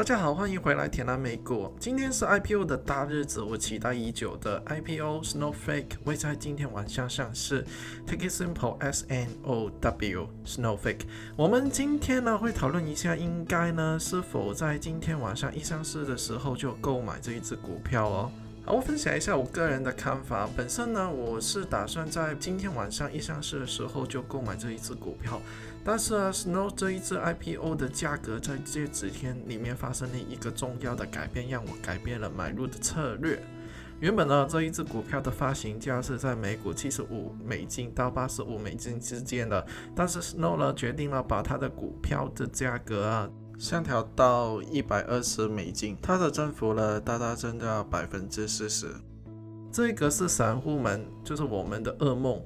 大家好，欢迎回来甜南美股。今天是 IPO 的大日子，我期待已久的 IPO Snowflake 会在今天晚上上市。Take it simple, S N O W Snowflake。我们今天呢会讨论一下，应该呢是否在今天晚上一上市的时候就购买这一只股票哦。好，我分享一下我个人的看法。本身呢，我是打算在今天晚上一上市的时候就购买这一只股票。但是啊，Snow 这一只 IPO 的价格在这几天里面发生了一个重要的改变，让我改变了买入的策略。原本呢，这一只股票的发行价是在每股七十五美金到八十五美金之间的，但是 Snow 呢决定了把它的股票的价格啊。上调到一百二十美金，它的增幅呢，大大增到百分之四十。这个是散户们，就是我们的噩梦。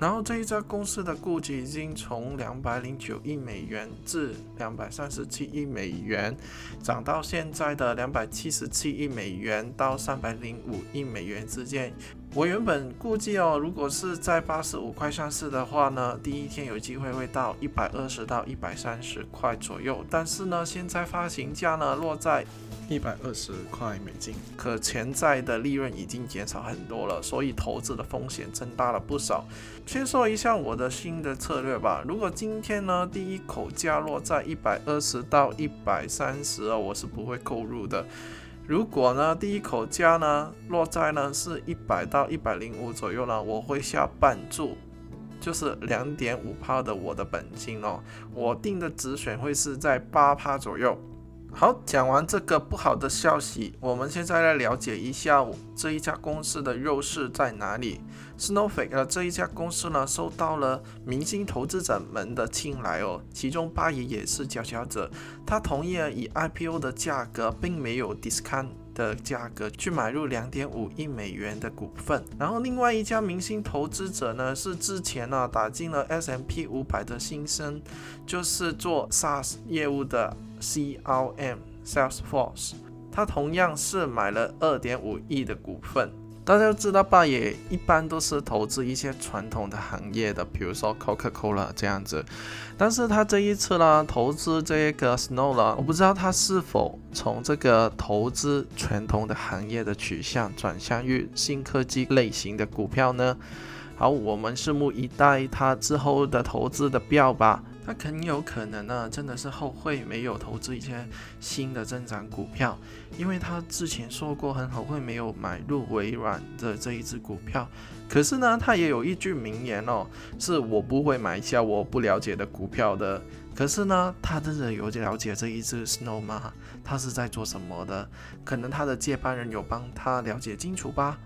然后这一家公司的估值已经从两百零九亿美元至两百三十七亿美元，涨到现在的两百七十七亿美元到三百零五亿美元之间。我原本估计哦，如果是在八十五块上市的话呢，第一天有机会会到一百二十到一百三十块左右。但是呢，现在发行价呢落在一百二十块美金，可潜在的利润已经减少很多了，所以投资的风险增大了不少。先说一下我的新的策略吧。如果今天呢第一口价落在一百二十到一百三十哦，我是不会购入的。如果呢，第一口价呢落在呢是一百到一百零五左右呢，我会下半注，就是两点五趴的我的本金哦。我定的止损会是在八趴左右。好，讲完这个不好的消息，我们现在来了解一下这一家公司的优势在哪里。Snowflake 这一家公司呢，受到了明星投资者们的青睐哦，其中巴爷也是佼佼者。他同意了以 IPO 的价格，并没有 discount 的价格去买入两点五亿美元的股份。然后另外一家明星投资者呢，是之前呢打进了 S M P 五百的新生，就是做 SaaS 业务的。CRM Salesforce，他同样是买了二点五亿的股份。大家都知道，爸爷一般都是投资一些传统的行业的，比如说 Coca-Cola 这样子。但是他这一次呢，投资这个 Snow 呢，我不知道他是否从这个投资传统的行业的取向转向于新科技类型的股票呢？好，我们拭目以待他之后的投资的标吧。他很有可能呢，真的是后悔没有投资一些新的增长股票，因为他之前说过很后悔没有买入微软的这一只股票。可是呢，他也有一句名言哦，是我不会买下我不了解的股票的。可是呢，他真的有了解这一只 Snow 吗？他是在做什么的？可能他的接班人有帮他了解清楚吧。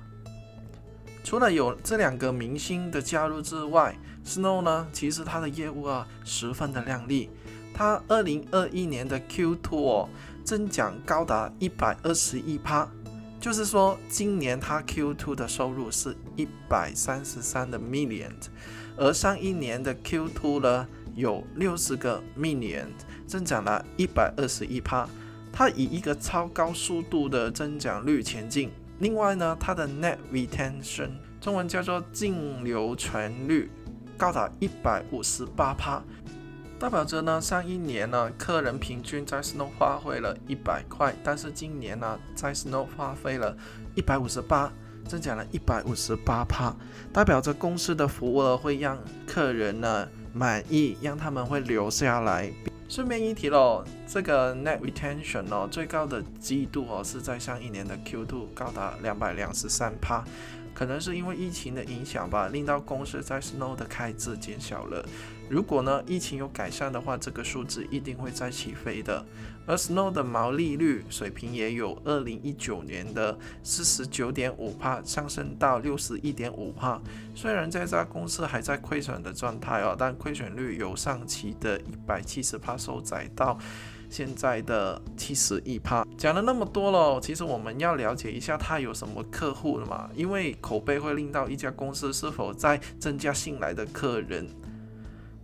除了有这两个明星的加入之外，Snow 呢，其实它的业务啊十分的亮丽。它二零二一年的 Q2 哦，增长高达一百二十一趴，就是说今年它 Q2 的收入是一百三十三的 million，而上一年的 Q2 呢有六十个 million，增长了一百二十一趴。它以一个超高速度的增长率前进。另外呢，它的 net retention 中文叫做净留存率高达一百五十八帕，代表着呢上一年呢客人平均在 Snow 花费了一百块，但是今年呢在 Snow 花费了一百五十八，增加了一百五十八帕，代表着公司的服务会让客人呢满意，让他们会留下来。顺便一提喽，这个 net retention 哦，最高的季度哦是在上一年的 Q2 高达两百两十三帕，可能是因为疫情的影响吧，令到公司在 Snow 的开支减小了。如果呢疫情有改善的话，这个数字一定会再起飞的。而 Snow 的毛利率水平也有二零一九年的四十九点五帕上升到六十一点五帕。虽然这家公司还在亏损的状态哦，但亏损率由上期的一百七十帕收窄到现在的七十一帕。讲了那么多了，其实我们要了解一下他有什么客户了嘛？因为口碑会令到一家公司是否在增加新来的客人。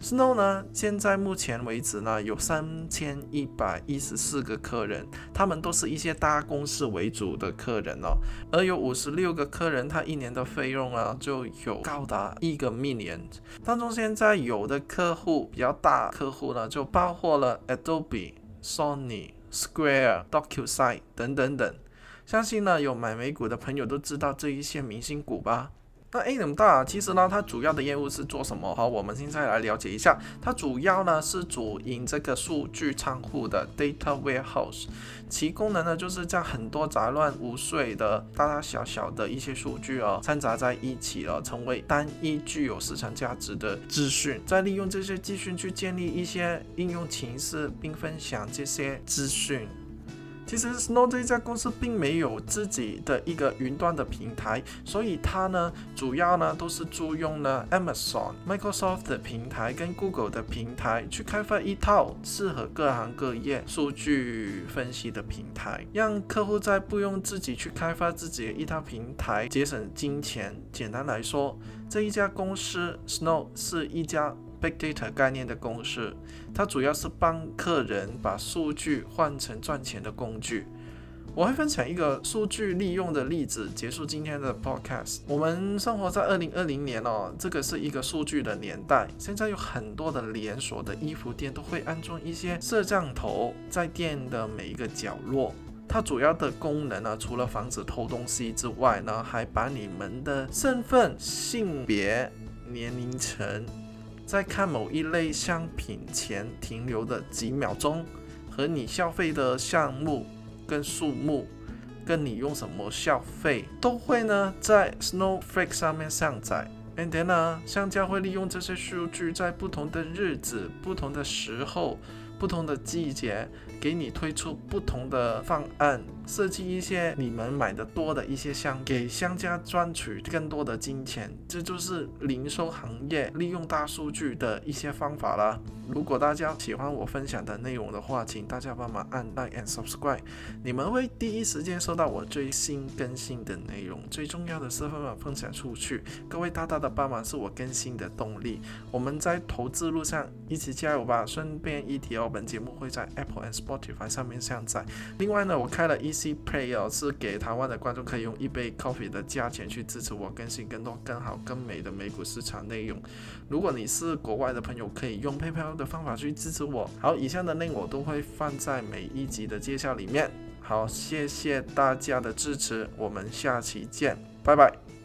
Snow 呢？现在目前为止呢，有三千一百一十四个客人，他们都是一些大公司为主的客人哦。而有五十六个客人，他一年的费用啊，就有高达一个 million。当中现在有的客户比较大客户呢，就包括了 Adobe、Sony、Square、DocuSign 等等等。相信呢，有买美股的朋友都知道这一些明星股吧？那 A 那么大，其实呢，它主要的业务是做什么？好，我们现在来了解一下。它主要呢是主营这个数据仓库的 data warehouse，其功能呢就是将很多杂乱无碎的大大小小的一些数据哦掺杂在一起了，成为单一具有市场价值的资讯，再利用这些资讯去建立一些应用形式，并分享这些资讯。其实 Snow 这一家公司并没有自己的一个云端的平台，所以它呢主要呢都是租用了 Amazon、Microsoft 的平台跟 Google 的平台去开发一套适合各行各业数据分析的平台，让客户在不用自己去开发自己的一套平台，节省金钱。简单来说，这一家公司 Snow 是一家。Big Data 概念的公式，它主要是帮客人把数据换成赚钱的工具。我会分享一个数据利用的例子，结束今天的 Podcast。我们生活在二零二零年哦，这个是一个数据的年代。现在有很多的连锁的衣服店都会安装一些摄像头在店的每一个角落。它主要的功能呢，除了防止偷东西之外呢，还把你们的身份、性别、年龄层。在看某一类商品前停留的几秒钟，和你消费的项目跟数目，跟你用什么消费，都会呢在 Snowflake 上面上载。And then 呢，商家会利用这些数据，在不同的日子、不同的时候。不同的季节，给你推出不同的方案，设计一些你们买的多的一些项，给商家赚取更多的金钱。这就是零售行业利用大数据的一些方法了。如果大家喜欢我分享的内容的话，请大家帮忙按 like and subscribe，你们会第一时间收到我最新更新的内容。最重要的是帮忙分享出去，各位大大的帮忙是我更新的动力。我们在投资路上一起加油吧！顺便一提哦。本节目会在 Apple and Spotify 上面下载。另外呢，我开了 Easy Play 哦，是给台湾的观众可以用一杯 coffee 的价钱去支持我更新更多、更好、更美的美股市场内容。如果你是国外的朋友，可以用 PayPal 的方法去支持我。好，以上的内容我都会放在每一集的介绍里面。好，谢谢大家的支持，我们下期见，拜拜。